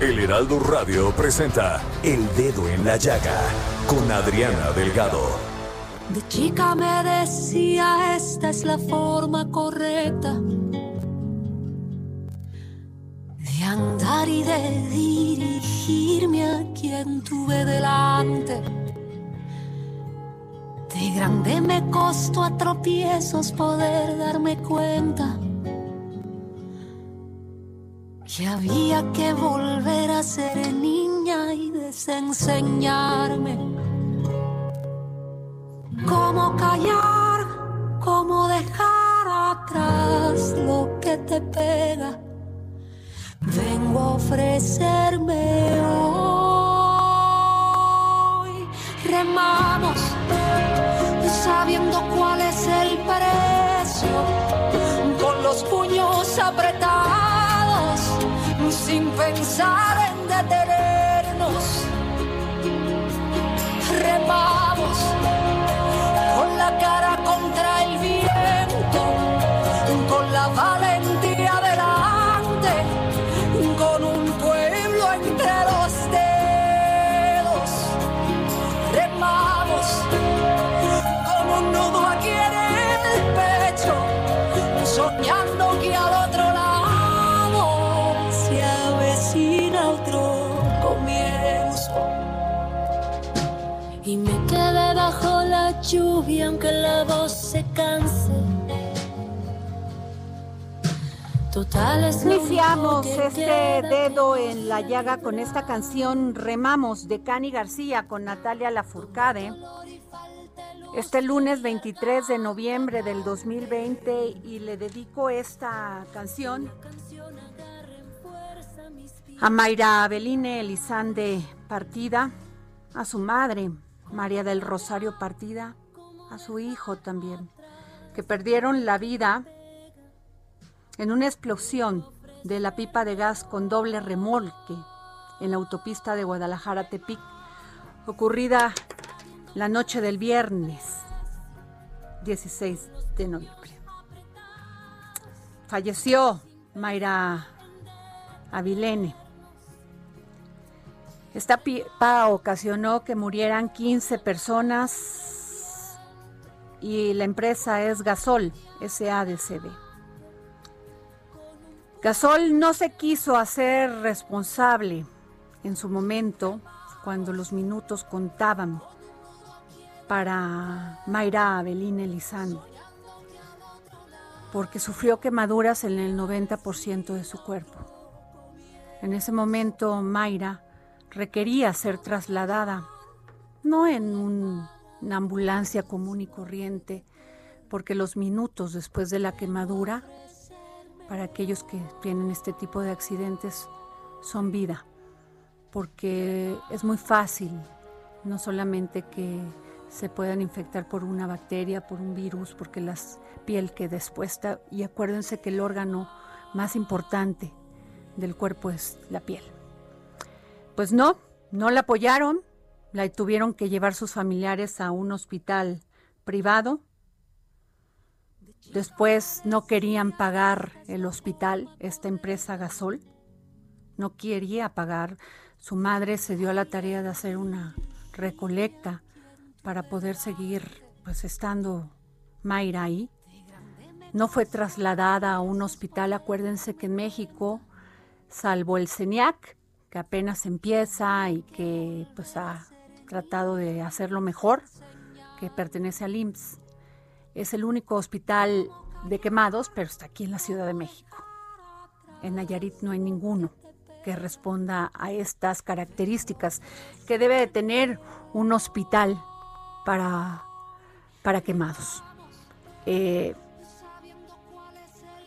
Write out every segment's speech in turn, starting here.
El Heraldo Radio presenta El Dedo en la Llaga con Adriana Delgado. De chica me decía, esta es la forma correcta de andar y de dirigirme a quien tuve delante. De grande me costó a tropiezos poder darme cuenta que había que volver a ser niña y desenseñarme cómo callar, cómo dejar atrás lo que te pega. Vengo a ofrecerme hoy. Remamos sabiendo cuál es el precio, con los puños apretados, sin pensar en detenernos. Lluvia aunque la voz se canse. Total es lo Iniciamos este dedo en la llaga con esta canción Remamos de Cani García con Natalia Lafourcade. Este lunes 23 de noviembre del 2020 y le dedico esta canción a Mayra Abeline Elizande Partida, a su madre María del Rosario Partida, a su hijo también, que perdieron la vida en una explosión de la pipa de gas con doble remolque en la autopista de Guadalajara a Tepic, ocurrida la noche del viernes 16 de noviembre. Falleció Mayra Avilene. Esta pipa ocasionó que murieran 15 personas y la empresa es Gasol, SADCB. Gasol no se quiso hacer responsable en su momento cuando los minutos contaban para Mayra Avelina Elizalde, porque sufrió quemaduras en el 90% de su cuerpo. En ese momento Mayra requería ser trasladada, no en un- una ambulancia común y corriente, porque los minutos después de la quemadura, para aquellos que tienen este tipo de accidentes, son vida, porque es muy fácil, no solamente que se puedan infectar por una bacteria, por un virus, porque la piel queda expuesta, y acuérdense que el órgano más importante del cuerpo es la piel. Pues no, no la apoyaron, la tuvieron que llevar sus familiares a un hospital privado. Después no querían pagar el hospital, esta empresa Gasol. no quería pagar. Su madre se dio a la tarea de hacer una recolecta para poder seguir pues estando Mayra ahí. No fue trasladada a un hospital, acuérdense que en México, salvo el CENIAC, que apenas empieza y que pues ha tratado de hacerlo mejor, que pertenece al IMSS, es el único hospital de quemados, pero está aquí en la Ciudad de México. En Nayarit no hay ninguno que responda a estas características que debe de tener un hospital para, para quemados. Eh,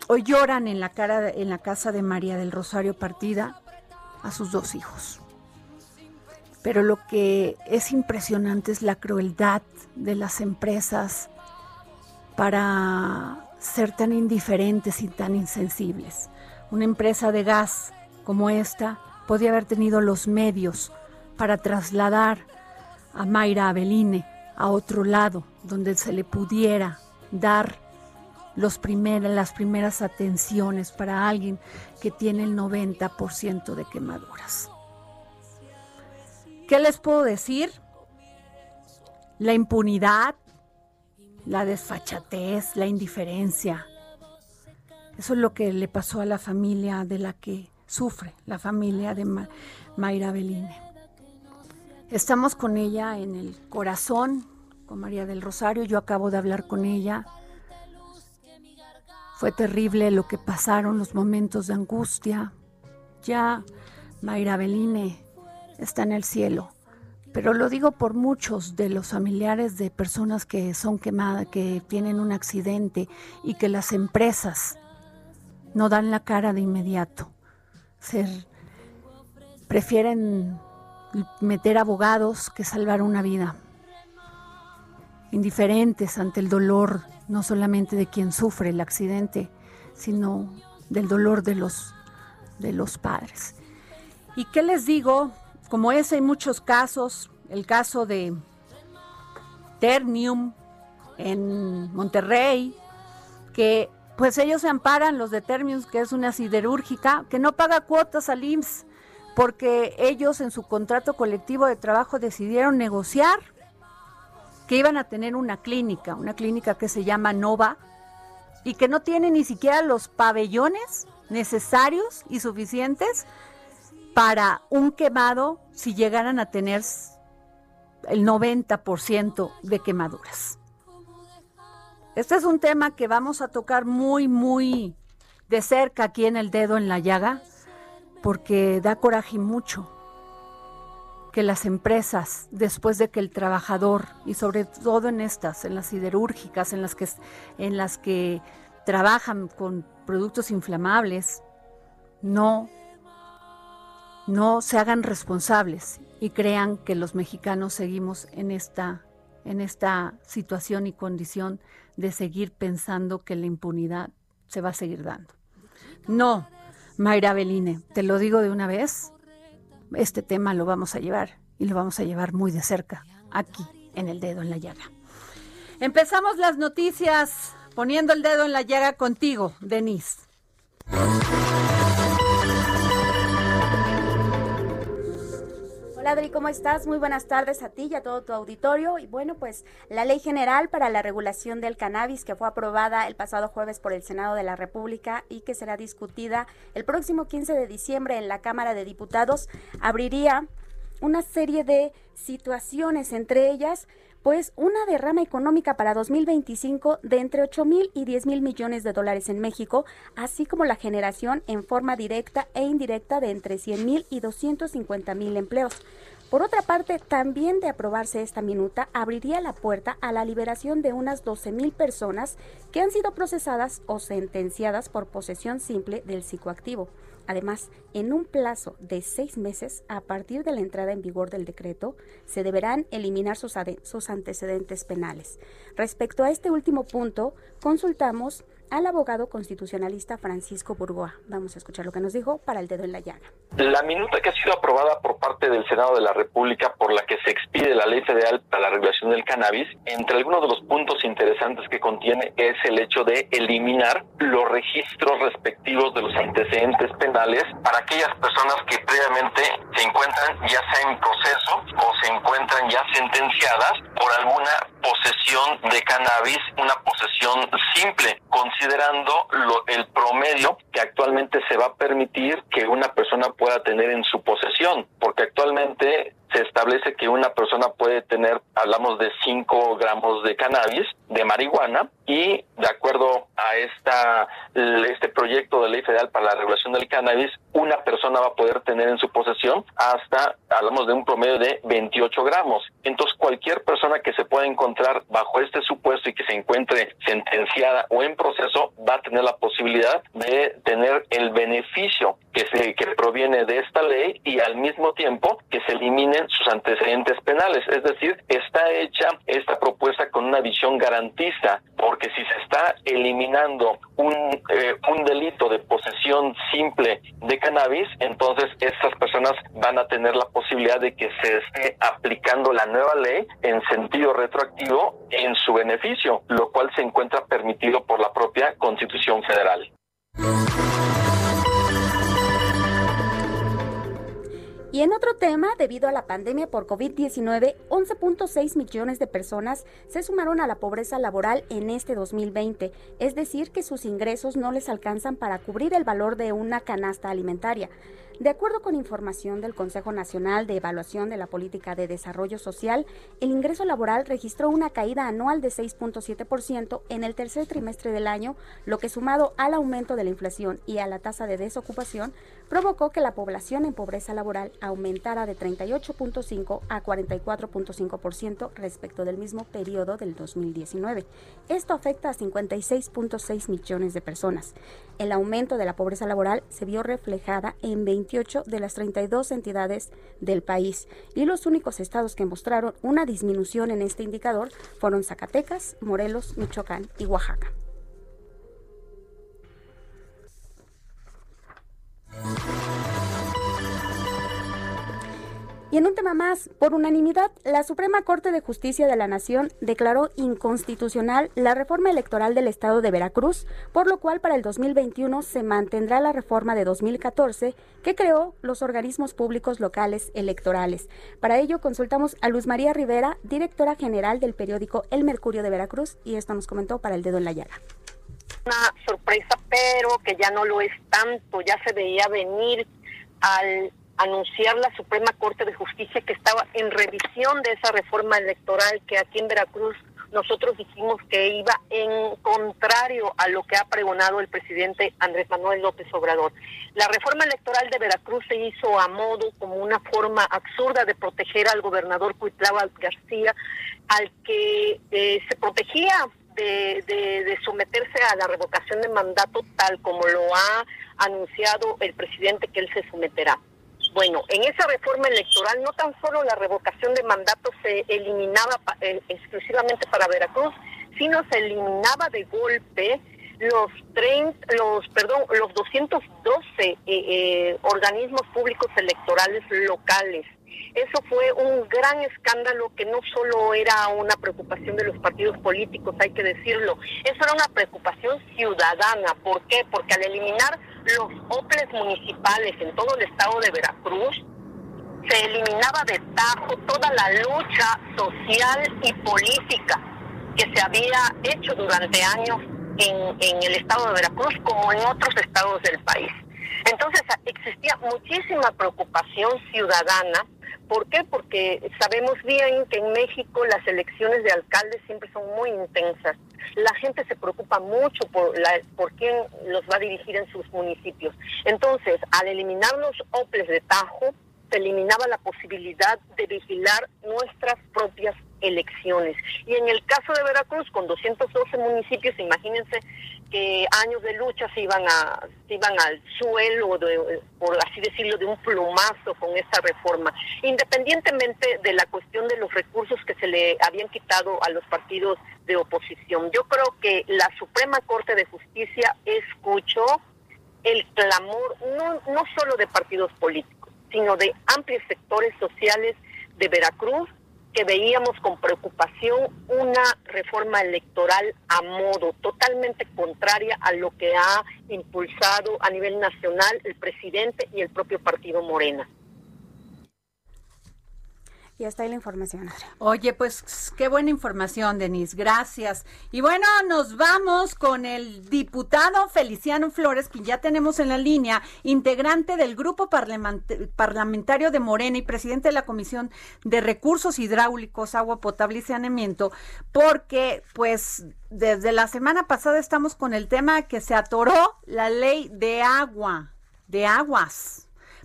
hoy lloran en la, cara, en la casa de María del Rosario Partida a sus dos hijos. Pero lo que es impresionante es la crueldad de las empresas para ser tan indiferentes y tan insensibles. Una empresa de gas como esta podía haber tenido los medios para trasladar a Mayra Abeline a otro lado, donde se le pudiera dar los las primeras atenciones para alguien que tiene el 90% de quemaduras. ¿Qué les puedo decir? La impunidad, la desfachatez, la indiferencia. Eso es lo que le pasó a la familia de la que sufre, la familia de Mayra Beline. Estamos con ella en el corazón, con María del Rosario. Yo acabo de hablar con ella. Fue terrible lo que pasaron, los momentos de angustia. Ya Mayra Beline está en el cielo. Pero lo digo por muchos de los familiares de personas que son quemadas, que tienen un accidente y que las empresas no dan la cara de inmediato. Ser, prefieren meter abogados que salvar una vida. Indiferentes ante el dolor, no solamente de quien sufre el accidente, sino del dolor de los, de los padres. ¿Y qué les digo? Como ese hay muchos casos, el caso de Ternium en Monterrey, que pues ellos se amparan, los de Ternium, que es una siderúrgica, que no paga cuotas al IMSS, porque ellos en su contrato colectivo de trabajo decidieron negociar que iban a tener una clínica, una clínica que se llama Nova, y que no tiene ni siquiera los pabellones necesarios y suficientes para un quemado si llegaran a tener el 90% de quemaduras. Este es un tema que vamos a tocar muy, muy de cerca aquí en el dedo en la llaga, porque da coraje mucho que las empresas, después de que el trabajador, y sobre todo en estas, en las siderúrgicas, en las que, en las que trabajan con productos inflamables, no no se hagan responsables y crean que los mexicanos seguimos en esta, en esta situación y condición de seguir pensando que la impunidad se va a seguir dando. No, Mayra Beline, te lo digo de una vez, este tema lo vamos a llevar y lo vamos a llevar muy de cerca, aquí, en el dedo en la llaga. Empezamos las noticias poniendo el dedo en la llaga contigo, Denise. Hola Adri, ¿cómo estás? Muy buenas tardes a ti y a todo tu auditorio. Y bueno, pues la Ley General para la Regulación del Cannabis que fue aprobada el pasado jueves por el Senado de la República y que será discutida el próximo 15 de diciembre en la Cámara de Diputados abriría una serie de situaciones, entre ellas pues una derrama económica para 2025 de entre 8 mil y 10 mil millones de dólares en México, así como la generación en forma directa e indirecta de entre 100 mil y 250 mil empleos. Por otra parte, también de aprobarse esta minuta, abriría la puerta a la liberación de unas 12 mil personas que han sido procesadas o sentenciadas por posesión simple del psicoactivo. Además, en un plazo de seis meses a partir de la entrada en vigor del decreto, se deberán eliminar sus, antecedentes penales. Respecto a este último punto, consultamos al abogado constitucionalista Francisco Burgoa. Vamos a escuchar lo que nos dijo para el dedo en la llaga. La minuta que ha sido aprobada por parte del Senado de la República por la que se expide la Ley Federal para la Regulación del Cannabis, entre algunos de los puntos interesantes que contiene es el hecho de eliminar los registros respectivos de los antecedentes penales para aquellas personas que previamente se encuentran ya sea en proceso o se encuentran ya sentenciadas por alguna posesión de cannabis, una posesión simple, considerando lo, el promedio que actualmente se va a permitir que una persona pueda tener en su posesión, porque actualmente se establece que una persona puede tener, hablamos de 5 gramos de cannabis, de marihuana, y de acuerdo a esta este proyecto de ley federal para la regulación del cannabis, una persona va a poder tener en su posesión hasta, hablamos de un promedio de 28 gramos. Entonces, cualquier persona que se pueda encontrar bajo este supuesto y que se encuentre sentenciada o en proceso, va a tener la posibilidad de tener el beneficio que, se, que proviene de esta ley y al mismo tiempo que se eliminen sus antecedentes penales. Es decir, está hecha esta propuesta con una visión garantista, porque si se está eliminando un, eh, un delito de posesión simple de cannabis, entonces estas personas van a tener la posibilidad de que se esté aplicando la nueva ley en sentido retroactivo en su beneficio, lo cual se encuentra permitido por la propia Constitución Federal. Y en otro tema, debido a la pandemia por COVID-19, 11.6 millones de personas se sumaron a la pobreza laboral en este 2020, es decir, que sus ingresos no les alcanzan para cubrir el valor de una canasta alimentaria. De acuerdo con información del Consejo Nacional de Evaluación de la Política de Desarrollo Social, el ingreso laboral registró una caída anual de 6.7% en el tercer trimestre del año, lo que sumado al aumento de la inflación y a la tasa de desocupación, provocó que la población en pobreza laboral aumentara de 38.5 a 44.5% respecto del mismo periodo del 2019. Esto afecta a 56.6 millones de personas. El aumento de la pobreza laboral se vio reflejada en 28 de las 32 entidades del país y los únicos estados que mostraron una disminución en este indicador fueron Zacatecas, Morelos, Michoacán y Oaxaca. Y en un tema más, por unanimidad, la Suprema Corte de Justicia de la Nación declaró inconstitucional la reforma electoral del Estado de Veracruz, por lo cual para el 2021 se mantendrá la reforma de 2014 que creó los organismos públicos locales electorales. Para ello consultamos a Luz María Rivera, directora general del periódico El Mercurio de Veracruz, y esto nos comentó para el dedo en la llaga una sorpresa, pero que ya no lo es tanto, ya se veía venir al anunciar la Suprema Corte de Justicia que estaba en revisión de esa reforma electoral que aquí en Veracruz nosotros dijimos que iba en contrario a lo que ha pregonado el presidente Andrés Manuel López Obrador. La reforma electoral de Veracruz se hizo a modo como una forma absurda de proteger al gobernador Cuitlava García, al que eh, se protegía de, de, someterse a la revocación de mandato tal como lo ha anunciado el presidente que él se someterá. Bueno, en esa reforma electoral no tan solo la revocación de mandato se eliminaba eh, exclusivamente para Veracruz, sino se eliminaba de golpe los 30, los perdón, los 212 eh, eh, organismos públicos electorales locales. Eso fue un gran escándalo que no solo era una preocupación de los partidos políticos, hay que decirlo, eso era una preocupación ciudadana. ¿Por qué? Porque al eliminar los OPLES municipales en todo el estado de Veracruz, se eliminaba de tajo toda la lucha social y política que se había hecho durante años en, en el estado de Veracruz como en otros estados del país. Entonces existía muchísima preocupación ciudadana. ¿Por qué? Porque sabemos bien que en México las elecciones de alcaldes siempre son muy intensas. La gente se preocupa mucho por, la, por quién los va a dirigir en sus municipios. Entonces, al eliminar los OPLES de Tajo, se eliminaba la posibilidad de vigilar nuestras propias elecciones. Y en el caso de Veracruz, con 212 municipios, imagínense que años de lucha se iban a se iban al suelo por así decirlo de un plumazo con esta reforma. Independientemente de la cuestión de los recursos que se le habían quitado a los partidos de oposición yo creo que la Suprema Corte de Justicia escuchó el clamor no no solo de partidos políticos sino de amplios sectores sociales de Veracruz que veíamos con preocupación una reforma electoral a modo, totalmente contraria a lo que ha impulsado a nivel nacional el presidente y el propio partido Morena. Y está ahí la información. Oye, pues qué buena información, Denise. Gracias. Y bueno, nos vamos con el diputado Feliciano Flores, quien ya tenemos en la línea, integrante del grupo parlamentario de Morena y presidente de la Comisión de Recursos Hidráulicos, Agua Potable y Saneamiento, porque pues desde la semana pasada estamos con el tema que se atoró la ley de agua, de aguas.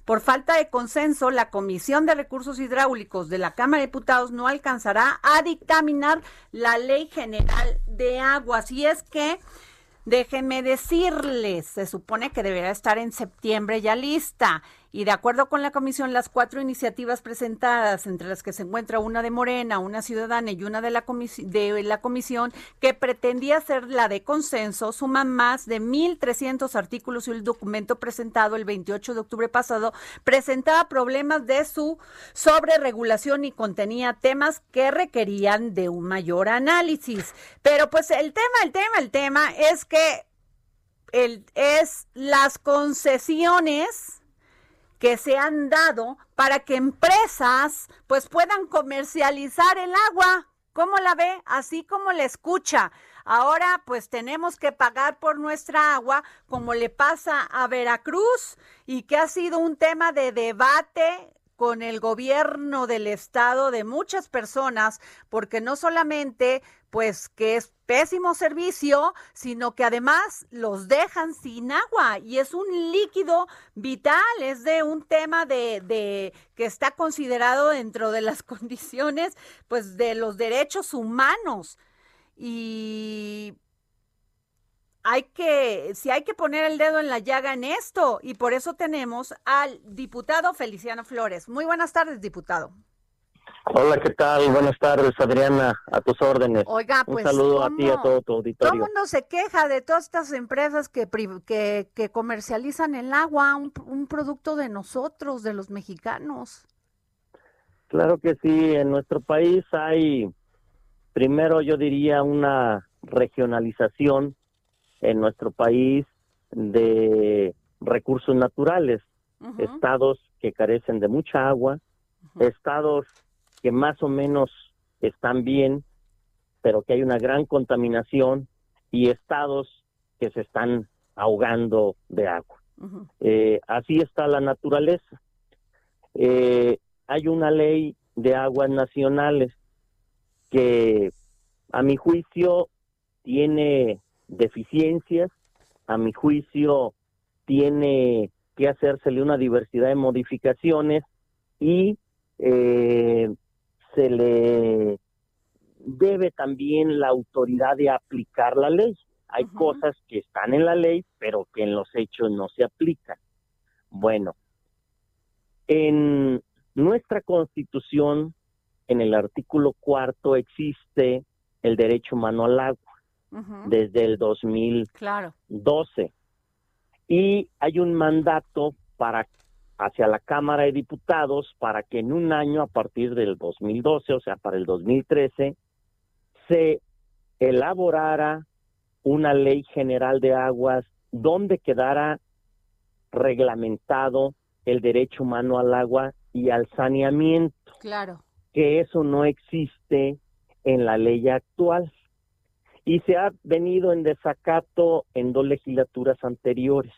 Por falta de consenso, la Comisión de Recursos Hidráulicos de la Cámara de Diputados no alcanzará a dictaminar la Ley General de Aguas. Y es que Déjenme decirles, se supone que deberá estar en septiembre ya lista. Y de acuerdo con la comisión, las cuatro iniciativas presentadas, entre las que se encuentra una de Morena, una ciudadana y una de la, de la comisión, que pretendía ser la de consenso, suman más de 1.300 artículos y el documento presentado el 28 de octubre pasado presentaba problemas de su sobreregulación y contenía temas que requerían de un mayor análisis. Pero pues el tema, el tema, el tema es que el, es las concesiones que se han dado para que empresas pues puedan comercializar el agua. ¿Cómo la ve? Así como la escucha. Ahora pues tenemos que pagar por nuestra agua como le pasa a Veracruz y que ha sido un tema de debate con el gobierno del estado de muchas personas, porque no solamente pues que es pésimo servicio, sino que además los dejan sin agua y es un líquido vital, es de un tema de, de que está considerado dentro de las condiciones pues de los derechos humanos. Y hay que, si hay que poner el dedo en la llaga en esto, y por eso tenemos al diputado Feliciano Flores. Muy buenas tardes, diputado. Hola, ¿qué tal? Buenas tardes, Adriana, a tus órdenes. Oiga, pues. Un saludo a ti y a todo tu auditorio. Todo el mundo se queja de todas estas empresas que, que, que comercializan el agua, un, un producto de nosotros, de los mexicanos. Claro que sí, en nuestro país hay, primero yo diría, una regionalización en nuestro país de recursos naturales, estados que carecen de mucha agua, estados que más o menos están bien, pero que hay una gran contaminación y estados que se están ahogando de agua. Eh, así está la naturaleza. Eh, hay una ley de aguas nacionales que a mi juicio tiene deficiencias, a mi juicio tiene que hacérsele una diversidad de modificaciones y eh, se le debe también la autoridad de aplicar la ley. Hay cosas que están en la ley, pero que en los hechos no se aplican. Bueno, en nuestra constitución, en el artículo cuarto, existe el derecho humano al agua desde el 2012. Claro. Y hay un mandato para hacia la Cámara de Diputados para que en un año a partir del 2012, o sea, para el 2013, se elaborara una ley general de aguas donde quedara reglamentado el derecho humano al agua y al saneamiento. Claro. Que eso no existe en la ley actual y se ha venido en desacato en dos legislaturas anteriores.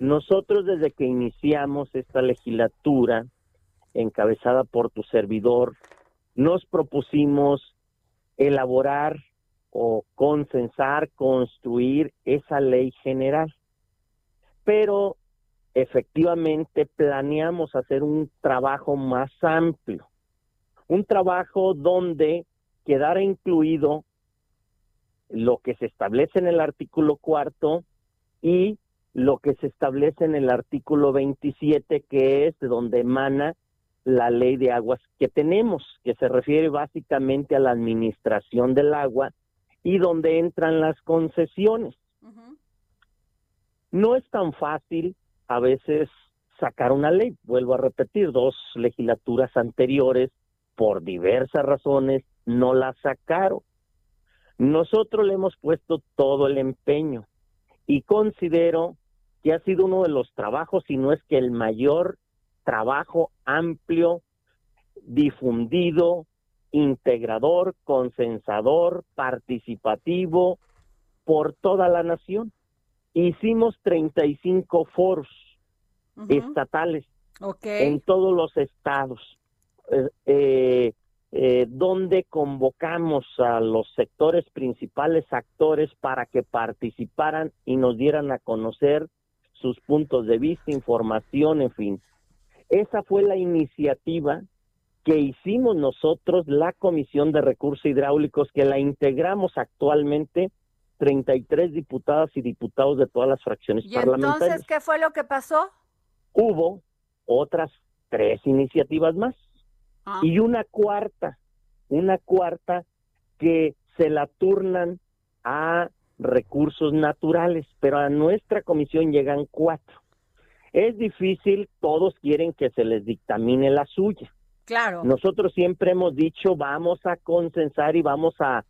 Nosotros desde que iniciamos esta legislatura, encabezada por tu servidor, nos propusimos elaborar o consensar, construir esa ley general. Pero efectivamente planeamos hacer un trabajo más amplio, un trabajo donde quedara incluido lo que se establece en el artículo cuarto y lo que se establece en el artículo 27, que es de donde emana la ley de aguas que tenemos, que se refiere básicamente a la administración del agua y donde entran las concesiones. No es tan fácil a veces sacar una ley, vuelvo a repetir, dos legislaturas anteriores, por diversas razones, no la sacaron. Nosotros le hemos puesto todo el empeño y considero que ha sido uno de los trabajos, si no es que el mayor trabajo amplio, difundido, integrador, consensador, participativo por toda la nación. Hicimos 35 foros estatales en todos los estados, eh, eh, eh, donde convocamos a los sectores principales actores para que participaran y nos dieran a conocer sus puntos de vista, información, en fin. Esa fue la iniciativa que hicimos nosotros, la Comisión de Recursos Hidráulicos, que la integramos actualmente 33 diputadas y diputados de todas las fracciones ¿Y parlamentarias. entonces qué fue lo que pasó? Hubo otras tres iniciativas más Ah. y una cuarta, una cuarta que se la turnan a recursos naturales, pero a nuestra comisión llegan cuatro. Es difícil, todos quieren que se les dictamine la suya. Claro. Nosotros siempre hemos dicho vamos a consensar y vamos a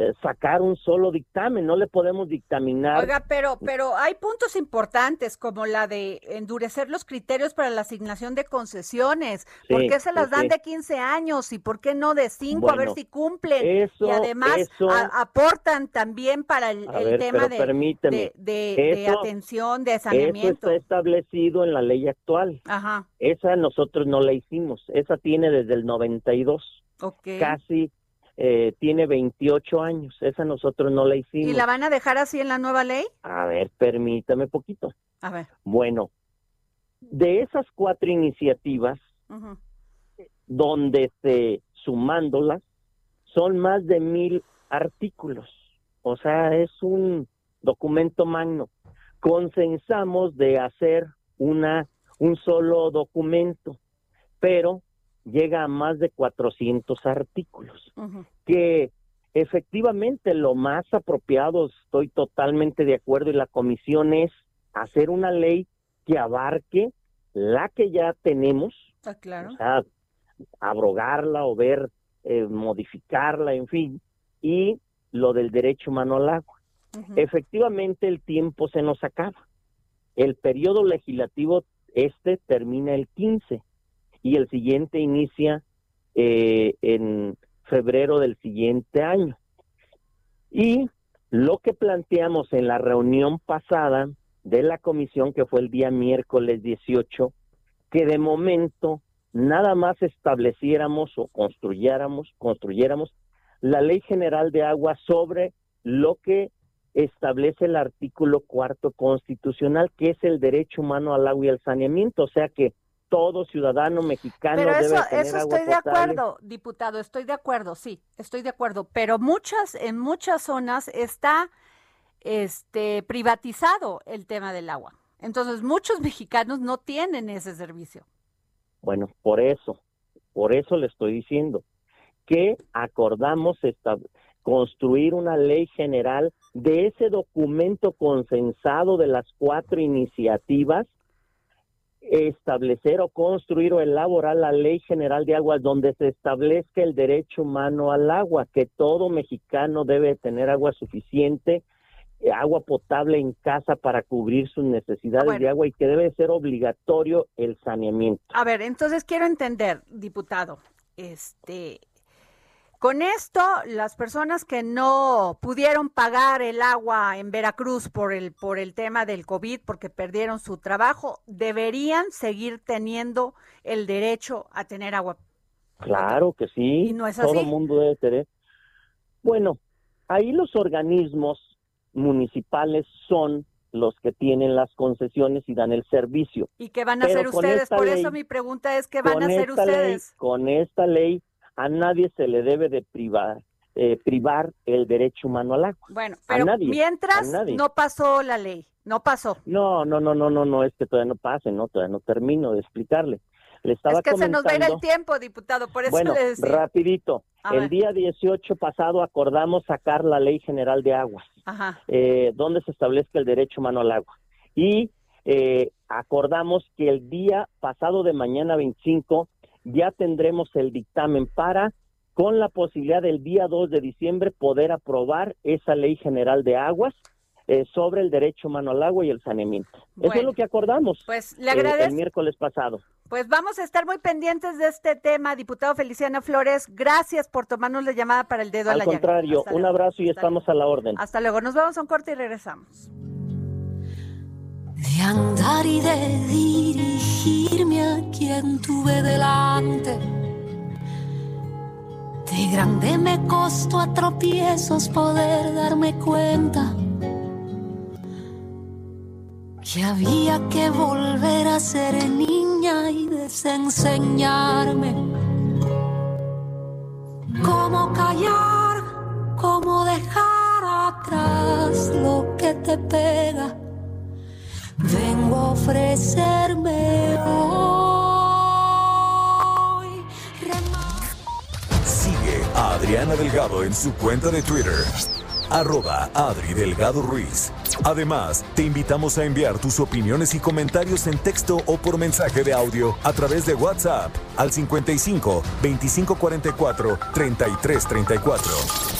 eh, sacar un solo dictamen, no le podemos dictaminar. Oiga, pero, pero hay puntos importantes como la de endurecer los criterios para la asignación de concesiones. ¿Por Sí, qué se las dan sí. de 15 años y por qué no de 5 a ver si cumplen? eso- y además eso- a- aportan también para el, A el ver, tema de, Eso- atención, de Eso saneamiento. está establecido en la ley actual. Ajá, Esa nosotros no la hicimos. Esa tiene desde el 92. ok. Casi eh, tiene 28 años. Esa nosotros no la hicimos. ¿Y la van a dejar así en la nueva ley? A ver, permítame poquito. A ver. Bueno, de esas cuatro iniciativas, donde se sumándolas, son más de mil artículos. O sea, es un documento magno. Consensamos de hacer una un solo documento, pero llega a más de 400 artículos, que efectivamente lo más apropiado, estoy totalmente de acuerdo, y la comisión es hacer una ley que abarque la que ya tenemos, claro. o sea, abrogarla o ver, eh, modificarla, en fin, y lo del derecho humano al agua. Efectivamente, el tiempo se nos acaba. El periodo legislativo este termina el 15 y el siguiente inicia eh, en febrero del siguiente año. Y lo que planteamos en la reunión pasada de la comisión, que fue el día miércoles 18, que de momento nada más estableciéramos o construyéramos, construyéramos la ley general de agua sobre lo que establece el artículo cuarto constitucional, que es el derecho humano al agua y al saneamiento, o sea que todo ciudadano mexicano Pero debe eso, tener eso agua estoy de acuerdo, diputado, estoy de acuerdo, sí, estoy de acuerdo. Pero muchas, en muchas zonas está este privatizado el tema del agua. Entonces, muchos mexicanos no tienen ese servicio. Bueno, por eso, por eso le estoy diciendo que acordamos esta- construir una ley general de ese documento consensado de las cuatro iniciativas, establecer o construir o elaborar la ley general de aguas donde se establezca el derecho humano al agua, que todo mexicano debe tener agua suficiente, agua potable en casa para cubrir sus necesidades Bueno. de agua y que debe ser obligatorio el saneamiento. A ver, entonces quiero entender, diputado, este, con esto, las personas que no pudieron pagar el agua en Veracruz por el, por el tema del COVID, porque perdieron su trabajo, deberían seguir teniendo el derecho a tener agua. Claro que sí. ¿Y no es Todo así? el mundo debe tener. Bueno, ahí los organismos municipales son los que tienen las concesiones y dan el servicio. ¿Y qué van a Pero hacer ustedes? Por ley- eso mi pregunta es, ¿qué van a hacer ley- ustedes? con esta ley a nadie se le debe de privar, eh, privar el derecho humano al agua. Bueno, A pero nadie, mientras no pasó la ley, no pasó. No, no, no, no, no, no, es que todavía no pase, no, todavía no termino de explicarle. Le estaba es que se nos va a ir el tiempo, diputado, por eso Bueno, le decía. rapidito. A el ver. día 18 pasado acordamos sacar la Ley General de Aguas, Ajá. eh, donde se establezca el derecho humano al agua. Y eh, acordamos que el día pasado de mañana 25 ya tendremos el dictamen para, con la posibilidad del día 2 de diciembre, poder aprobar esa Ley General de Aguas eh, sobre el derecho humano al agua y el saneamiento. Eso es lo que acordamos Pues le eh, el miércoles pasado. Pues vamos a estar muy pendientes de este tema, diputado Feliciano Flores. Gracias por tomarnos la llamada para el dedo a Al la llaga. contrario, un abrazo y Hasta estamos a la orden. Hasta luego. Nos vamos a un corte y regresamos. De andar y de dirigirme a quien tuve delante. De grande me costó a tropiezos poder darme cuenta que había que volver a ser niña y desenseñarme cómo callar, cómo dejar atrás lo que te pega. Vengo a ofrecerme hoy. Sigue a Adriana Delgado en su cuenta de Twitter, arroba Adri Delgado Ruiz. Además, te invitamos a enviar tus opiniones y comentarios en texto o por mensaje de audio a través de WhatsApp al 55 2544 3334.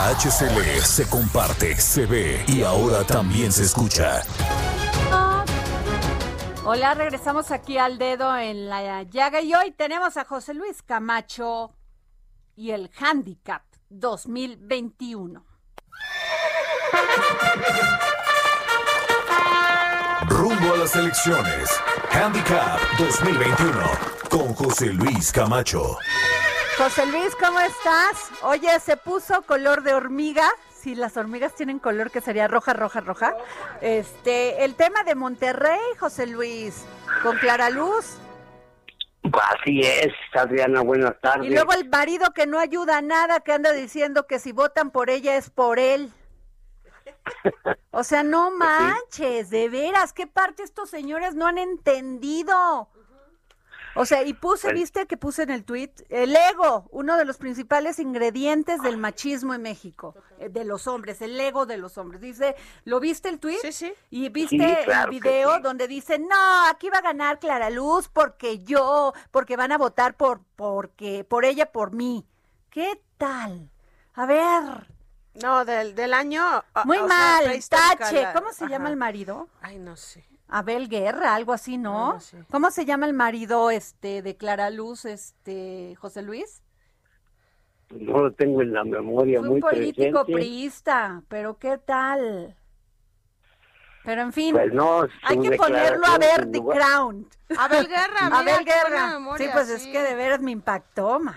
La HCL se comparte, se ve y ahora también se escucha. Hola, regresamos aquí al dedo en la llaga y hoy tenemos a José Luis Camacho y el Handicap 2021. Rumbo a las elecciones. Handicap 2021 con José Luis Camacho. José Luis, ¿cómo estás? Oye, se puso color de hormiga. Si las hormigas tienen color que sería roja, roja, roja. Este, el tema de Monterrey, José Luis, con Clara Luz. Así es, Adriana, buenas tardes. Y luego el marido que no ayuda a nada, que anda diciendo que si votan por ella es por él. O sea, no manches, de veras, ¿qué parte estos señores no han entendido? O sea, y puse, Pues- viste que puse en el tweet, el ego, uno de los principales ingredientes del machismo en México, eh, de los hombres, el ego de los hombres. Dice, ¿lo viste el tweet? Sí, sí. Y viste Sí, claro el video sí. donde dice, no, aquí va a ganar Clara Luz porque yo, porque van a votar por, porque, por ella, por mí. ¿Qué tal? A ver. No, del, del año. o- Muy o sea, mal, prehistórica tache. la- ¿Cómo se ajá. llama el marido? Ay, no sé. Abel Guerra, algo así, ¿no? ¿Cómo se llama el marido este de Clara Luz, este José Luis? No lo tengo en la memoria Fue muy un político presente. priista, pero ¿qué tal? Pero en fin, Pues no, hay que ponerlo a ver The Crown. Abel Guerra, mira, Abel Guerra. memoria, sí, pues es que de veras me impactó, man.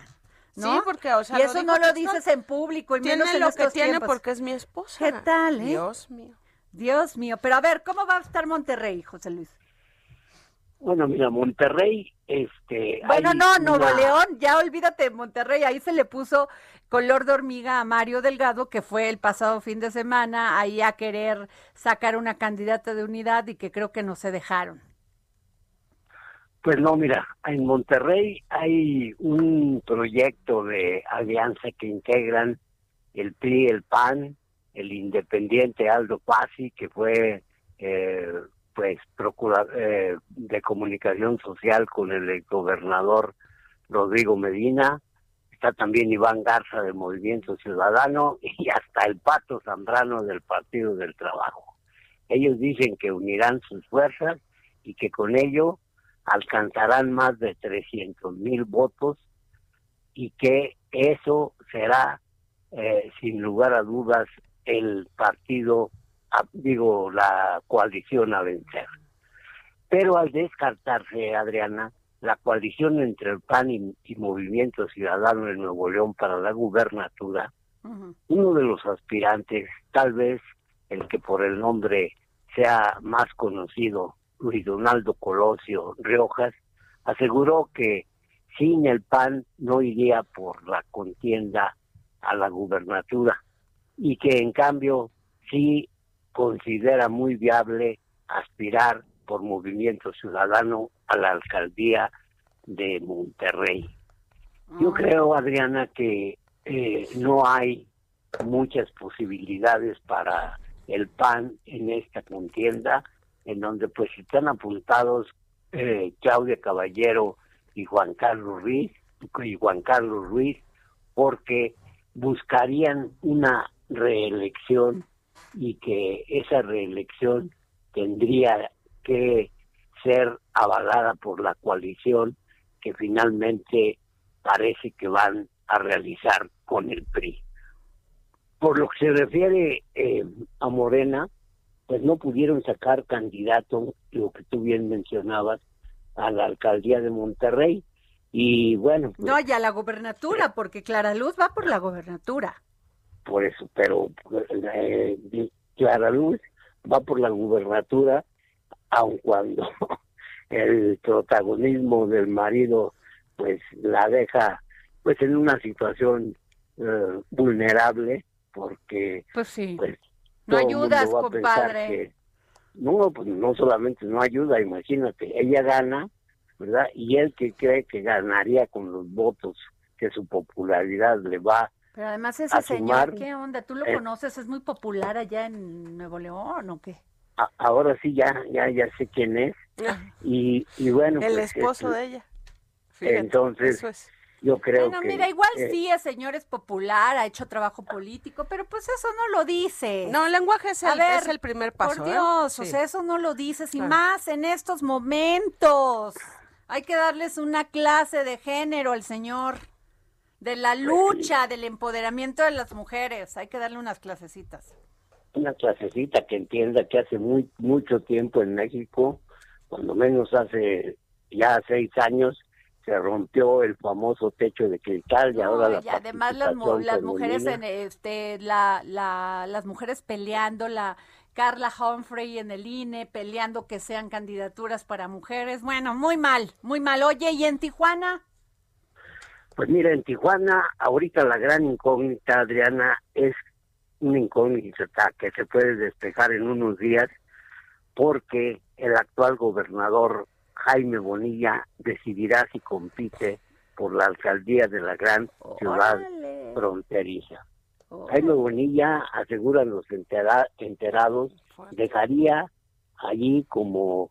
¿no? Sí, porque, o sea, y eso no lo dices en público y Tiene menos en lo que estos tiene tiempos. porque es mi esposa. ¿Qué tal, eh? Dios mío. Dios mío, pero a ver, ¿cómo va a estar Monterrey, José Luis? Bueno, mira, Monterrey, este... Bueno, no, Nuevo una- León, ya olvídate de Monterrey, ahí se le puso color de hormiga a Mario Delgado, que fue el pasado fin de semana, ahí a querer sacar una candidata de unidad y que creo que no se dejaron. Pues no, mira, en Monterrey hay un proyecto de alianza que integran el PRI, el PAN, el independiente Aldo Pasi, que fue eh, pues procura, eh, de comunicación social con el gobernador Rodrigo Medina, está también Iván Garza del Movimiento Ciudadano y hasta el Pato Zambrano del Partido del Trabajo. Ellos dicen que unirán sus fuerzas y que con ello alcanzarán más de 300 mil votos y que eso será eh, sin lugar a dudas el partido, digo, la coalición a vencer. Pero al descartarse, Adriana, la coalición entre el PAN y, y Movimiento Ciudadano de Nuevo León para la gubernatura, uno de los aspirantes, tal vez el que por el nombre sea más conocido, Luis Donaldo Colosio Riojas, aseguró que sin el PAN no iría por la contienda a la gubernatura y que en cambio sí considera muy viable aspirar por Movimiento Ciudadano a la alcaldía de Monterrey. Yo creo, Adriana, que eh, no hay muchas posibilidades para el PAN en esta contienda, en donde pues están apuntados eh, Claudia Caballero y Juan Carlos Ruiz, y Juan Carlos Ruiz, porque buscarían una reelección y que esa reelección tendría que ser avalada por la coalición que finalmente parece que van a realizar con el PRI. Por lo que se refiere eh, a Morena, pues no pudieron sacar candidato, lo que tú bien mencionabas, a la alcaldía de Monterrey. Y bueno, pues, No, y a la gobernatura, porque Clara Luz va por la gobernatura. Por eso, pero eh, Clara Luz va por la gubernatura, aun cuando el protagonismo del marido pues la deja pues en una situación eh, vulnerable porque Pues sí. pues No ayudas, compadre. que- no, pues no solamente no ayuda, imagínate, ella gana, ¿verdad? Y él que cree que ganaría con los votos, que su popularidad le va Pero además ese señor, sumar, ¿qué onda? ¿Tú lo eh, conoces? ¿Es muy popular allá en Nuevo León o qué? a- ahora sí ya ya ya sé quién es y, y bueno el pues, esposo este, de ella. Fíjate, entonces eso es. yo creo Bueno, que mira, igual eh, sí, el señor es popular, ha hecho trabajo político, pero pues eso no lo dice. No, el lenguaje es A el, ver, es el primer paso. Por ¿eh? Dios, o Sí. sea, eso no lo dices, y Claro. más en estos momentos. Hay que darles una clase de género al señor, de la lucha, del empoderamiento de las mujeres. Hay que darle unas clasecitas. una clasecita que entienda que hace muy mucho tiempo en México, cuando menos hace ya seis años, se rompió el famoso techo de cristal y ahora la y además las, las mujeres en este la, la las mujeres peleando la Carla Humphrey en el INE peleando que sean candidaturas para mujeres. Bueno muy mal muy mal. Oye y en Tijuana Pues mira, en Tijuana, ahorita la gran incógnita, Adriana, es una incógnita que se puede despejar en unos días porque el actual gobernador Jaime Bonilla decidirá si compite por la alcaldía de la gran ciudad fronteriza. Jaime Bonilla, aseguran los entera- enterados, dejaría allí como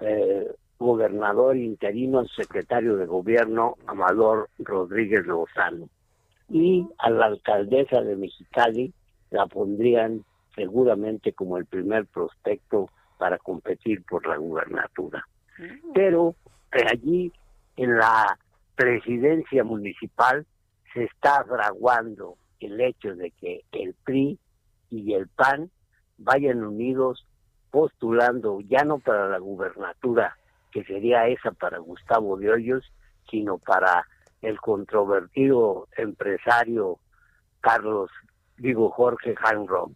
eh, gobernador interino al secretario de gobierno Amador Rodríguez Lozano. Y a la alcaldesa de Mexicali la pondrían seguramente como el primer prospecto para competir por la gubernatura. Pero eh, allí en la presidencia municipal se está fraguando el hecho de que el PRI y el PAN vayan unidos postulando ya no para la gubernatura, que sería esa para Gustavo de Hoyos, sino para el controvertido empresario Carlos, digo Jorge Hanron.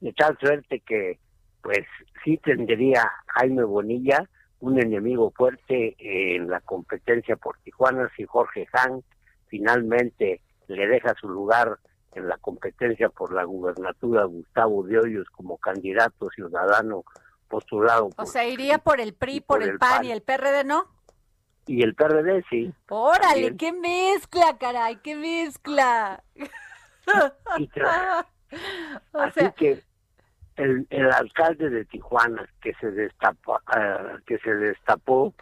De tal suerte que, pues, sí tendría Jaime Bonilla un enemigo fuerte en la competencia por Tijuana si Jorge Han finalmente le deja su lugar en la competencia por la gubernatura Gustavo de Hoyos como candidato ciudadano postulado o por- sea iría por el PRI por, el, PAN, y el PRD no y el PRD sí. órale qué mezcla caray qué mezcla. Y tra- o Así sea que el, el alcalde de Tijuana que se destapó, ah, que se destapó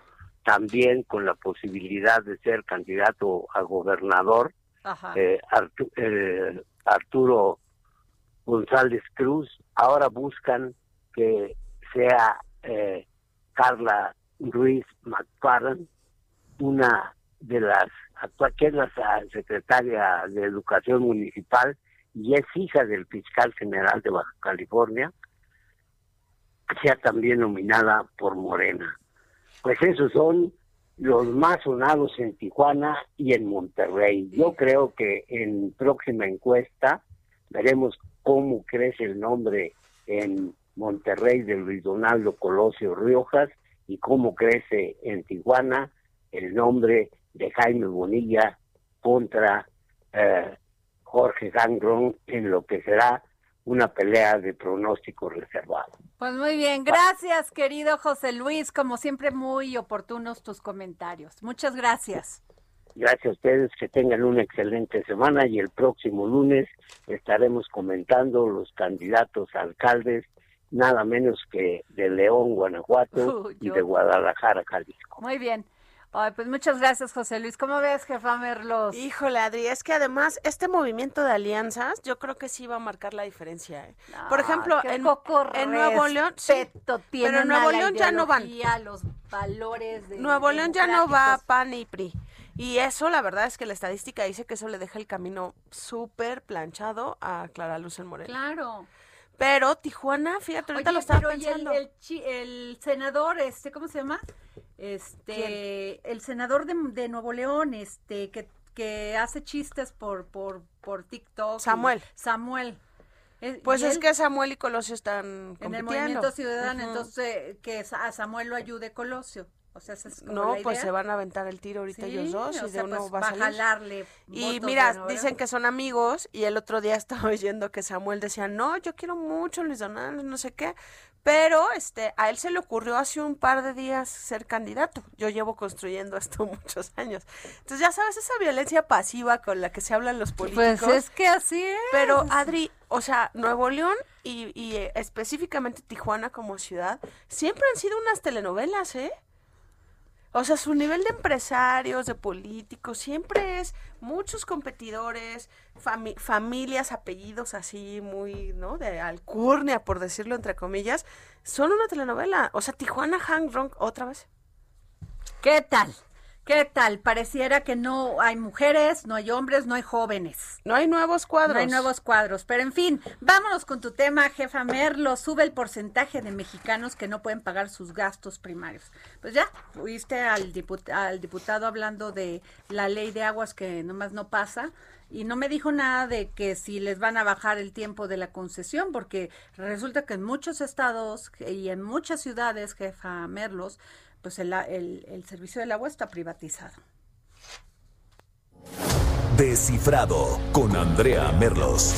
también con la posibilidad de ser candidato a gobernador, eh, Artu- eh, Arturo González Cruz, ahora buscan que sea eh, Carla Ruiz McFarland, una de las que es la secretaria de Educación Municipal y es hija del fiscal general de Baja California, sea también nominada por Morena. Pues esos son los más sonados en Tijuana y en Monterrey. Yo creo que en próxima encuesta veremos cómo crece el nombre en Monterrey de Luis Donaldo Colosio Riojas y cómo crece en Tijuana el nombre de Jaime Bonilla contra eh, Jorge Gangron en lo que será una pelea de pronóstico reservado. Pues muy bien, gracias querido José Luis, como siempre muy oportunos tus comentarios. Muchas gracias. Gracias a ustedes, que tengan una excelente semana y el próximo lunes estaremos comentando los candidatos a alcaldes, nada menos que de León, Guanajuato y de Guadalajara, Jalisco. Muy bien. Ay, pues muchas gracias, José Luis. ¿Cómo ves, jefa Merlos? Híjole, Adri, es que además este movimiento de alianzas yo creo que sí va a marcar la diferencia. ¿eh? Por ejemplo, en, en, Nuevo León, sí, pero en Nuevo León ya no van. Los valores de Nuevo León ya no va PAN y PRI. Y eso, la verdad es que la estadística dice que eso le deja el camino súper planchado a Clara Luz en Moreno. Claro. Pero Tijuana, fíjate, ahorita lo estaba pensando. el, el, senador, este, ¿cómo se llama? Este, el senador de, de, Nuevo León, este, que, que hace chistes por, por, por TikTok. Samuel. Samuel. Eh, pues es que Samuel y Colosio están en el Movimiento Ciudadano, entonces que a Samuel lo ayude Colosio. O sea, es no, pues se van a aventar el tiro ahorita ellos dos y de uno pues, va a jalarle. Y mira, dicen que son amigos y el otro día estaba oyendo que Samuel decía, no, yo quiero mucho Luis Donaldo, no sé qué, pero este, a él se le ocurrió hace un par de días ser candidato. Yo llevo construyendo esto muchos años. Entonces ya sabes, esa violencia pasiva con la que se hablan los pues políticos. Pues es que así es. Pero Adri, o sea, Nuevo León y, y eh, específicamente Tijuana como ciudad, siempre han sido unas telenovelas, ¿eh? O sea, su nivel de empresarios, de políticos, siempre es muchos competidores, familias, apellidos así muy, ¿no? De alcurnia, por decirlo entre comillas. Son una telenovela. O sea, Tijuana Hang Rong, otra vez. ¿Qué tal? ¿Qué tal? Pareciera que no hay mujeres, no hay hombres, no hay jóvenes. No hay nuevos cuadros. No hay nuevos cuadros. Pero en fin, vámonos con tu tema, jefa Merlo. Sube el porcentaje de mexicanos que no pueden pagar sus gastos primarios. Pues ya, fuiste al, al diputado hablando de la ley de aguas que nomás no pasa y no me dijo nada de que si les van a bajar el tiempo de la concesión, porque resulta que en muchos estados y en muchas ciudades, jefa Merlos, pues el, el, servicio del agua está privatizado. Descifrado con Andrea Merlos.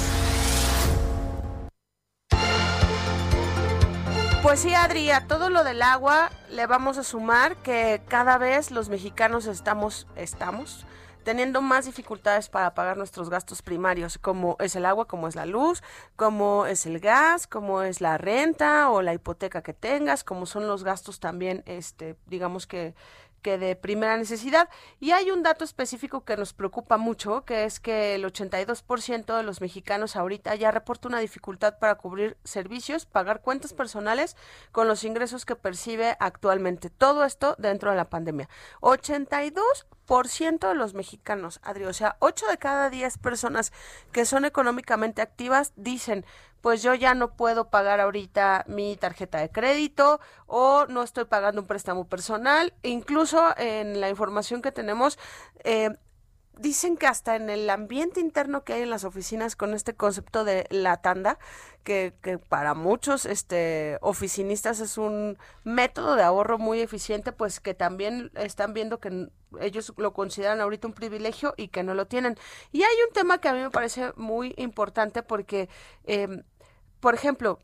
Pues sí, Adri, a todo lo del agua le vamos a sumar que cada vez los mexicanos estamos, estamos teniendo más dificultades para pagar nuestros gastos primarios, como es el agua, como es la luz, como es el gas, como es la renta o la hipoteca que tengas, como son los gastos también, este, digamos que que de primera necesidad. Y hay un dato específico que nos preocupa mucho, que es que el 82% de los mexicanos ahorita ya reporta una dificultad para cubrir servicios, pagar cuentas personales con los ingresos que percibe actualmente. Todo esto dentro de la pandemia. 82% de los mexicanos, Adri, o sea, 8 de cada 10 personas que son económicamente activas dicen, pues yo ya no puedo pagar ahorita mi tarjeta de crédito o no estoy pagando un préstamo personal. Incluso en la información que tenemos, eh, dicen que hasta en el ambiente interno que hay en las oficinas con este concepto de la tanda, que, para muchos este oficinistas es un método de ahorro muy eficiente, pues que también están viendo que ellos lo consideran ahorita un privilegio y que no lo tienen. Y hay un tema que a mí me parece muy importante porque, eh, por ejemplo,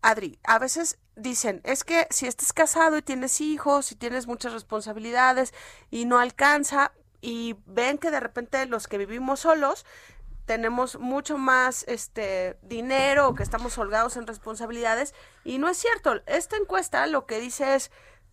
Adri, a veces dicen, es que si estás casado y tienes hijos y tienes muchas responsabilidades y no alcanza, y ven que de repente los que vivimos solos tenemos mucho más este dinero o que estamos holgados en responsabilidades y no es cierto. Esta encuesta lo que dice es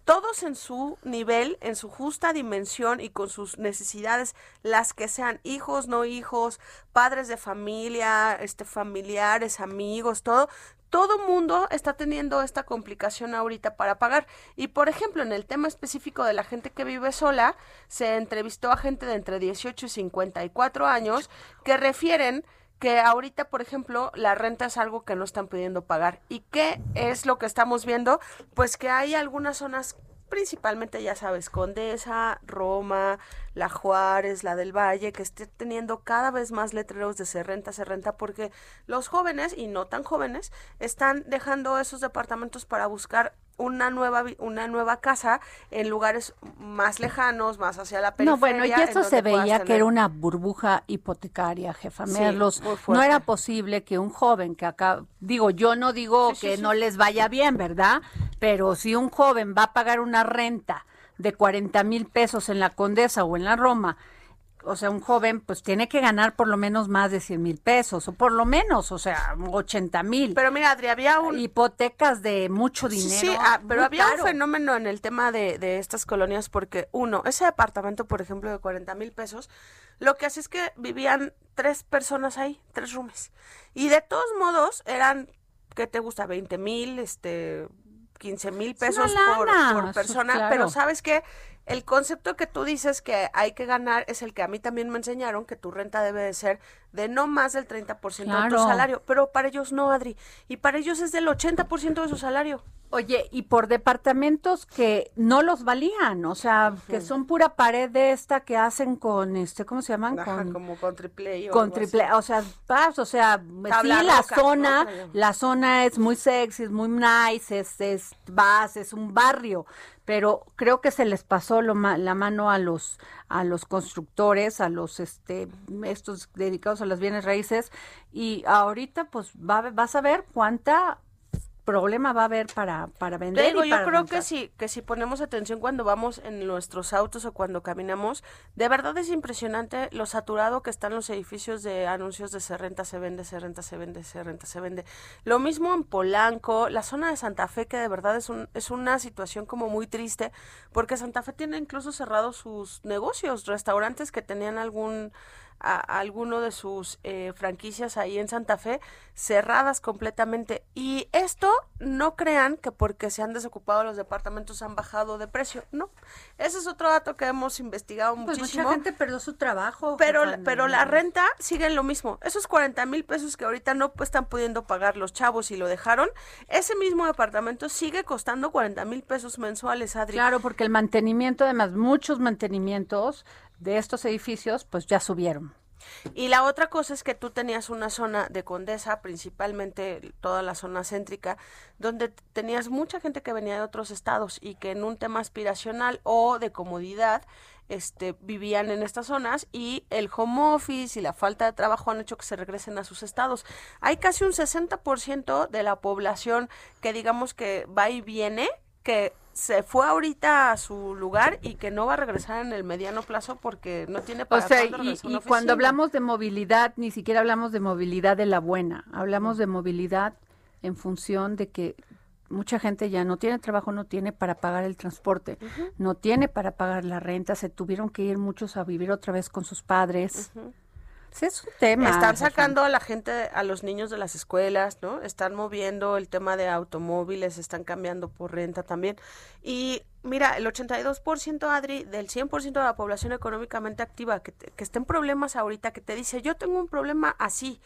todos en su nivel, en su justa dimensión y con sus necesidades, las que sean hijos, no hijos, padres de familia, este familiares, amigos, todo, todo mundo está teniendo esta complicación ahorita para pagar. Y por ejemplo, en el tema específico de la gente que vive sola, se entrevistó a gente de entre 18 y 54 años que refieren que ahorita, por ejemplo, la renta es algo que no están pudiendo pagar. ¿Y qué es lo que estamos viendo? Pues que hay algunas zonas principalmente, ya sabes, Condesa, Roma, La Juárez, la del Valle, que esté teniendo cada vez más letreros de se renta, se renta, porque los jóvenes, y no tan jóvenes, están dejando esos departamentos para buscar una nueva una nueva casa en lugares más lejanos, más hacia la periferia. No, bueno, y eso se veía que era una burbuja hipotecaria, jefa Merlos. no era posible que un joven que acá, digo, yo no digo que no les vaya bien, ¿verdad? Pero si un joven va a pagar una renta de 40 mil pesos en la Condesa o en la Roma o sea, un joven pues tiene que ganar por lo menos más de 100 mil pesos, o por lo menos, o sea, 80 mil. Pero mira, Adri, había un... Hipotecas de mucho dinero. Sí, ah, pero había un fenómeno en el tema de, de estas colonias porque, uno, ese departamento, por ejemplo, de 40 mil pesos, lo que hace es que vivían tres personas ahí, tres roomies. Y de todos modos eran, ¿qué te gusta? 20 mil, este... 15 mil pesos por, por, persona, pero sabes que el concepto que tú dices que hay que ganar es el que a mí también me enseñaron, que tu renta debe de ser de no más del 30% de tu salario, pero para ellos no, Adri, y para ellos es del 80% de su salario. Oye, y por departamentos que no los valían, o sea, que son pura pared de esta que hacen con, este, ¿cómo se llaman? con, como con triple Con triple, o sea, vas, o sea, sí, la zona, la zona es muy sexy, es muy nice, es, es, vas, es un barrio, pero creo que se les pasó lo, la mano a los a los constructores, a los este estos dedicados a las bienes raíces y ahorita pues va, vas a ver cuánta problema va a haber para, para vender. Digo, yo creo que si, que si ponemos atención cuando vamos en nuestros autos o cuando caminamos, de verdad es impresionante lo saturado que están los edificios de anuncios de se renta, se vende, se renta, se vende, se renta, se vende. Lo mismo en Polanco, la zona de Santa Fe, que de verdad es, un, es una situación como muy triste, porque Santa Fe tiene incluso cerrados sus negocios, restaurantes que tenían algún a, alguno de sus eh, franquicias ahí en Santa Fe cerradas completamente. Y esto no crean que porque se han desocupado los departamentos han bajado de precio. No, ese es otro dato que hemos investigado pues muchísimo. Mucha gente perdió su trabajo. Pero, pero la renta sigue en lo mismo. Esos 40 mil pesos que ahorita no están pudiendo pagar los chavos y lo dejaron, ese mismo departamento sigue costando 40 mil pesos mensuales, Adri. Claro, porque el mantenimiento, además, muchos mantenimientos de estos edificios, pues ya subieron. Y la otra cosa es que tú tenías una zona de Condesa, principalmente toda la zona céntrica, donde tenías mucha gente que venía de otros estados y que en un tema aspiracional o de comodidad este, vivían en estas zonas y el home office y la falta de trabajo han hecho que se regresen a sus estados. Hay casi un 60% de la población que digamos que va y viene, que se fue ahorita a su lugar y que no va a regresar en el mediano plazo porque no tiene para o sea, y, y cuando hablamos de movilidad ni siquiera hablamos de movilidad de la buena hablamos de movilidad en función de que mucha gente ya no tiene trabajo no tiene para pagar el transporte no tiene para pagar la renta se tuvieron que ir muchos a vivir otra vez con sus padres Sí, es un tema. Están sacando a la gente, a los niños de las escuelas, ¿no? Están moviendo el tema de automóviles, están cambiando por renta también. Y mira, el 82%, Adri, del 100% de la población económicamente activa que, que está en problemas ahorita, que te dice, yo tengo un problema así.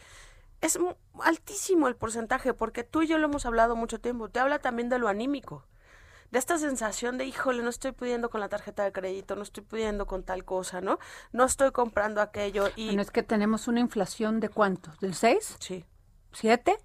Es altísimo el porcentaje, porque tú y yo lo hemos hablado mucho tiempo. Te habla también de lo anímico de esta sensación de, híjole, no estoy pudiendo con la tarjeta de crédito, no estoy pudiendo con tal cosa, ¿no? No estoy comprando aquello. Y... Bueno, es que tenemos una inflación de cuánto, ¿del 6? Sí. ¿7?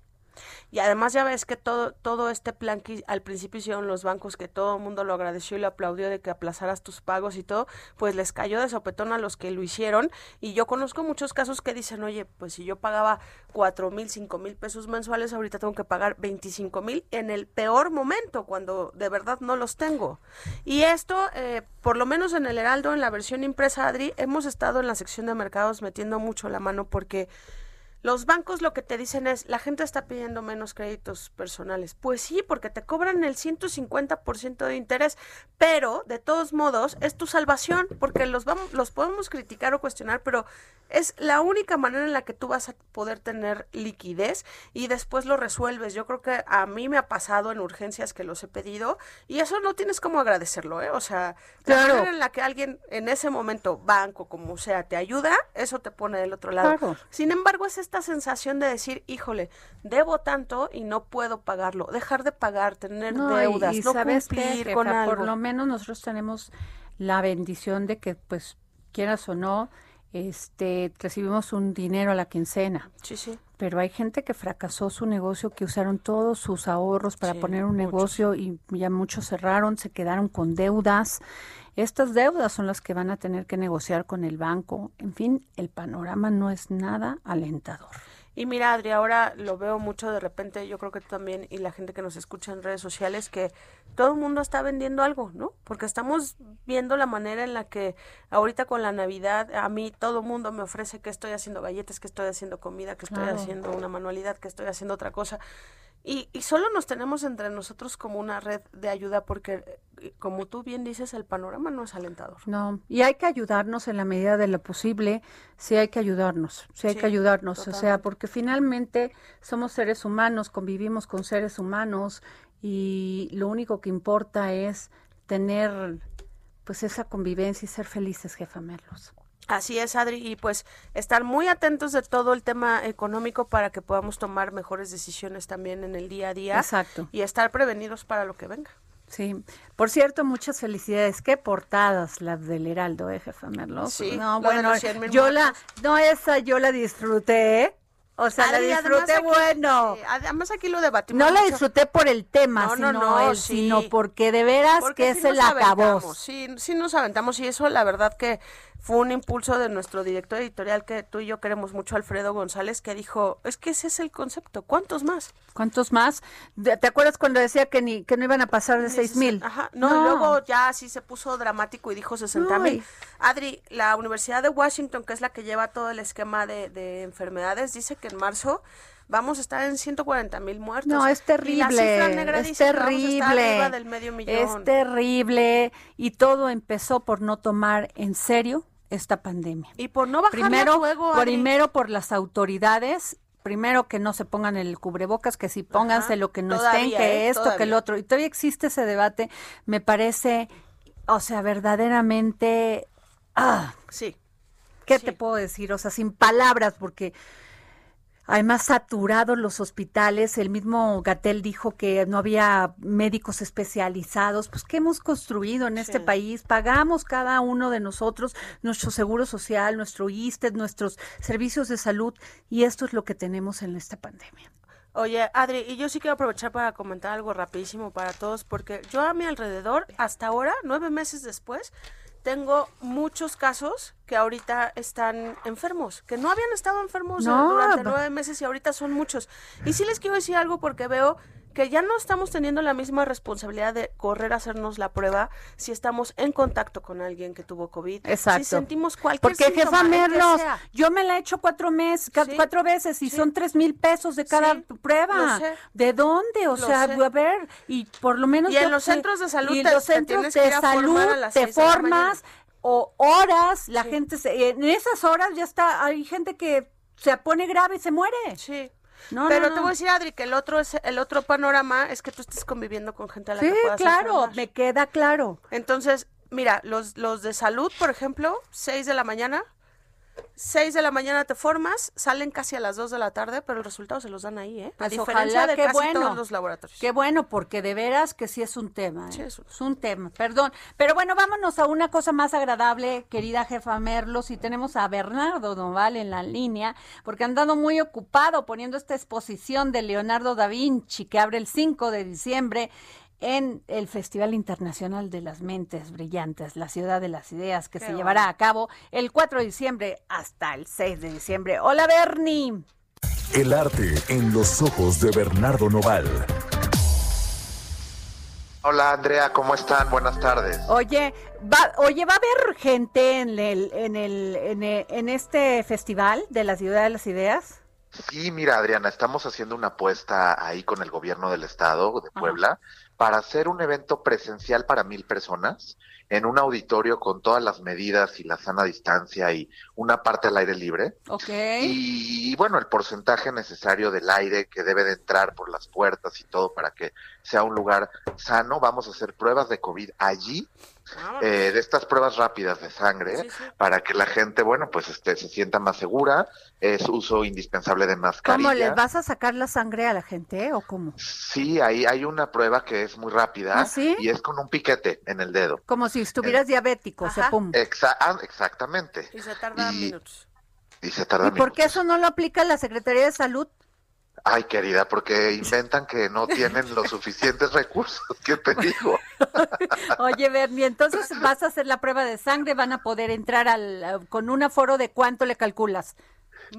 Y además ya ves que todo, todo este plan que al principio hicieron los bancos, que todo el mundo lo agradeció y lo aplaudió de que aplazaras tus pagos y todo, pues les cayó de sopetón a los que lo hicieron. Y yo conozco muchos casos que dicen, oye, pues si yo pagaba cuatro mil, cinco mil pesos mensuales, ahorita tengo que pagar veinticinco mil en el peor momento, cuando de verdad no los tengo. Y esto, eh, por lo menos en el Heraldo, en la versión impresa, Adri, hemos estado en la sección de mercados metiendo mucho la mano porque los bancos lo que te dicen es, la gente está pidiendo menos créditos personales. Pues sí, porque te cobran el 150% de interés, pero de todos modos es tu salvación, porque los, vamos, los podemos criticar o cuestionar, pero es la única manera en la que tú vas a poder tener liquidez y después lo resuelves. Yo creo que a mí me ha pasado en urgencias que los he pedido y eso no tienes como agradecerlo, ¿eh? O sea, la manera en la que alguien en ese momento, banco, como sea, te ayuda, eso te pone del otro lado. Sin embargo, es esta sensación de decir, híjole, debo tanto y no puedo pagarlo, dejar de pagar, tener deudas, no cumplir con algo. Por lo menos nosotros tenemos la bendición de que, pues, quieras o no, este, recibimos un dinero a la quincena. Sí, sí. Pero hay gente que fracasó su negocio, que usaron todos sus ahorros para poner un negocio y ya muchos cerraron, se quedaron con deudas. Estas deudas son las que van a tener que negociar con el banco. En fin, el panorama no es nada alentador. Y mira, Adri, ahora lo veo mucho de repente, yo creo que tú también y la gente que nos escucha en redes sociales, que todo el mundo está vendiendo algo, ¿no? Porque estamos viendo la manera en la que ahorita con la Navidad, a mí todo el mundo me ofrece que estoy haciendo galletas, que estoy haciendo comida, que estoy haciendo una manualidad, que estoy haciendo otra cosa. Y, y solo nos tenemos entre nosotros como una red de ayuda porque, eh, como tú bien dices, el panorama no es alentador. No, y hay que ayudarnos en la medida de lo posible, sí hay que ayudarnos, sí hay que ayudarnos, o sea, porque finalmente somos seres humanos, convivimos con seres humanos y lo único que importa es tener pues esa convivencia y ser felices, jefa Merlos. Así es, Adri, y pues estar muy atentos de todo el tema económico para que podamos tomar mejores decisiones también en el día a día. Exacto. Y estar prevenidos para lo que venga. Sí. Por cierto, muchas felicidades. Qué portadas las del Heraldo, ¿eh, jefa Merlos? Sí, no, bueno, yo la, no, esa yo la disfruté, ¿eh? O sea, la disfruté bueno. además aquí lo debatimos. No la disfruté por el tema, sino, sino porque de veras que se la acabó. Sí, sí nos aventamos y eso la verdad que fue un impulso de nuestro director editorial que tú y yo queremos mucho, Alfredo González, que dijo, es que ese es el concepto, ¿cuántos más? ¿Cuántos más? ¿Te acuerdas cuando decía que ni que no iban a pasar de seis mil? Ajá, no, luego ya sí se puso dramático y dijo 60 mil. Adri, la Universidad de Washington, que es la que lleva todo el esquema de, de enfermedades, dice que en marzo vamos a estar en 140 mil muertos. No, es terrible. es terrible. del medio millón. Es terrible. Y todo empezó por no tomar en serio esta pandemia. Y por no bajar primero, Primero por las autoridades primero que no se pongan el cubrebocas, que si pónganse lo que no estén, que ¿eh? esto, que el otro. Y todavía existe ese debate, me parece, o sea, verdaderamente, ah, sí. ¿Qué te puedo decir? O sea, sin palabras, porque Además, saturados los hospitales. El mismo Gatel dijo que no había médicos especializados. Pues, ¿qué hemos construido en este país? Pagamos cada uno de nosotros nuestro seguro social, nuestro ISTE, nuestros servicios de salud. Y esto es lo que tenemos en esta pandemia. Oye, Adri, y yo sí quiero aprovechar para comentar algo rapidísimo para todos, porque yo a mi alrededor, hasta ahora, nueve meses después, tengo muchos casos que ahorita están enfermos, que no habían estado enfermos durante nueve meses y ahorita son muchos. Y sí les quiero decir algo porque veo que ya no estamos teniendo la misma responsabilidad de correr a hacernos la prueba si estamos en contacto con alguien que tuvo COVID. Exacto. Si sentimos cualquier Porque jefa Merlos, yo me la he hecho cuatro meses, cuatro veces y son tres mil pesos de cada prueba. ¿De dónde? O sea, a ver, y por lo menos... Y en los centros de salud y los centros de salud te formas o horas, la gente, en esas horas ya está, hay gente que se pone grave y se muere. Sí. Pero te voy a decir, Adri, que el otro es el otro panorama es que tú estés conviviendo con gente a la que puedas claro, me queda claro. Entonces, mira, los, los de salud, por ejemplo, 6 de la mañana, 6 de la mañana te formas, salen casi a las 2 de la tarde, pero el resultado se los dan ahí, ¿eh? a pues diferencia de casi todos los laboratorios. Qué bueno, porque de veras que sí es un tema. ¿eh? es, un... tema, perdón. Pero bueno, vámonos a una cosa más agradable, querida jefa Merlos, y tenemos a Bernardo Noval en la línea, porque han dado muy ocupado poniendo esta exposición de Leonardo da Vinci, que abre el 5 de diciembre en el Festival Internacional de las Mentes Brillantes, la ciudad de las ideas, que se llevará a cabo el 4 de diciembre hasta el 6 de diciembre. Hola Bernie. El arte en los ojos de Bernardo Noval. Hola Andrea, ¿cómo están? Buenas tardes. Oye, va, oye, va a haber gente en el, en el, en, en este festival de la ciudad de las ideas. Sí, mira Adriana, estamos haciendo una apuesta ahí con el gobierno del estado de Puebla para hacer un evento presencial para mil personas en un auditorio con todas las medidas y la sana distancia y una parte al aire libre. Ok. Y, bueno, el porcentaje necesario del aire que debe de entrar por las puertas y todo para que sea un lugar sano. Vamos a hacer pruebas de COVID allí eh, de estas pruebas rápidas de sangre para que la gente, bueno, pues este, se sienta más segura. Es uso indispensable de mascarilla. ¿Cómo les vas a sacar la sangre a la gente eh, o cómo? Sí, ahí hay una prueba que es muy rápida ¿Ah, sí? y es con un piquete en el dedo. Como si estuvieras diabético, o sea, pum. Exa- ah, exactamente. Y se tarda Y- minutos. Y se tarda ¿Y por qué eso no lo aplica la Secretaría de Salud? Ay, querida, porque inventan que no tienen los suficientes recursos. ¿Qué te digo? Oye, Bernie, entonces vas a hacer la prueba de sangre, van a poder entrar al, con un aforo de cuánto le calculas.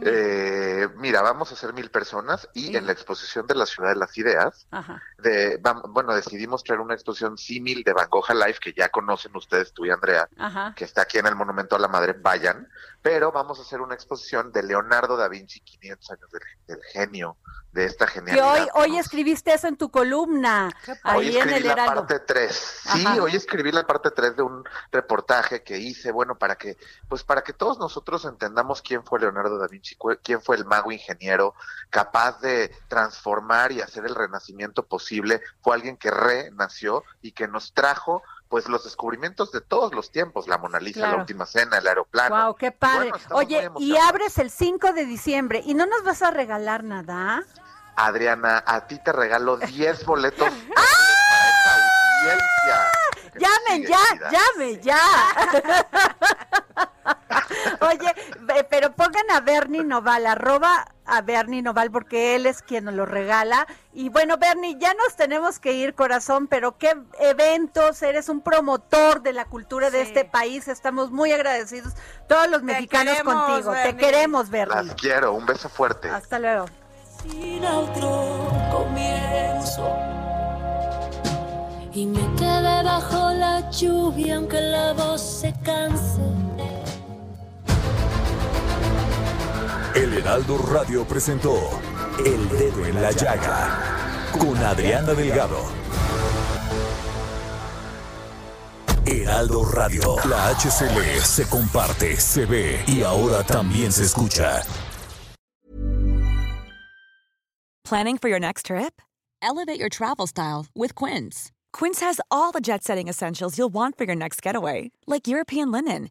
Eh, mira, vamos a ser mil personas y en la exposición de la Ciudad de las Ideas, Ajá. de, bueno, decidimos traer una exposición símil de Van Gogh Live que ya conocen ustedes, tú y Andrea, Ajá. que está aquí en el Monumento a la Madre, vayan, pero vamos a hacer una exposición de Leonardo da Vinci, 500 años del, del genio, de esta Que genialidad. hoy, hoy escribiste eso en tu columna, Hoy ahí en escribí el la Heraldo. parte 3. Sí, Ajá. hoy escribí la parte 3 de un reportaje que hice, bueno, para que pues para que todos nosotros entendamos quién fue Leonardo da Vinci, cu- quién fue el mago ingeniero capaz de transformar y hacer el renacimiento posible, fue alguien que renació y que nos trajo pues los descubrimientos de todos los tiempos, la Mona Lisa, Claro. la última cena, el aeroplano. Wow, qué padre. Bueno, Oye, y abres el 5 de diciembre y no nos vas a regalar nada. Adriana, a ti te regalo 10 boletos ¡Ah! Llamen ya, llamen ya. Oye, pero pongan a Bernie Noval, arroba a Bernie Noval, porque él es quien nos lo regala. Y bueno, Bernie, ya nos tenemos que ir, corazón, pero qué eventos, eres un promotor de la cultura de este país. Estamos muy agradecidos, todos los mexicanos queremos, contigo. Te queremos, Bernie. Las quiero, un beso fuerte. Hasta luego. sin otro comienzo. Y me quedé bajo la lluvia aunque la voz se canse. El Heraldo Radio presentó El Dedo en la Llaga con Adriana Delgado. Heraldo Radio, la HCL se comparte, se ve y ahora también se escucha. Planning for your next trip? Elevate your travel style with Quince. Quince has all the jet setting essentials you'll want for your next getaway, like European linen,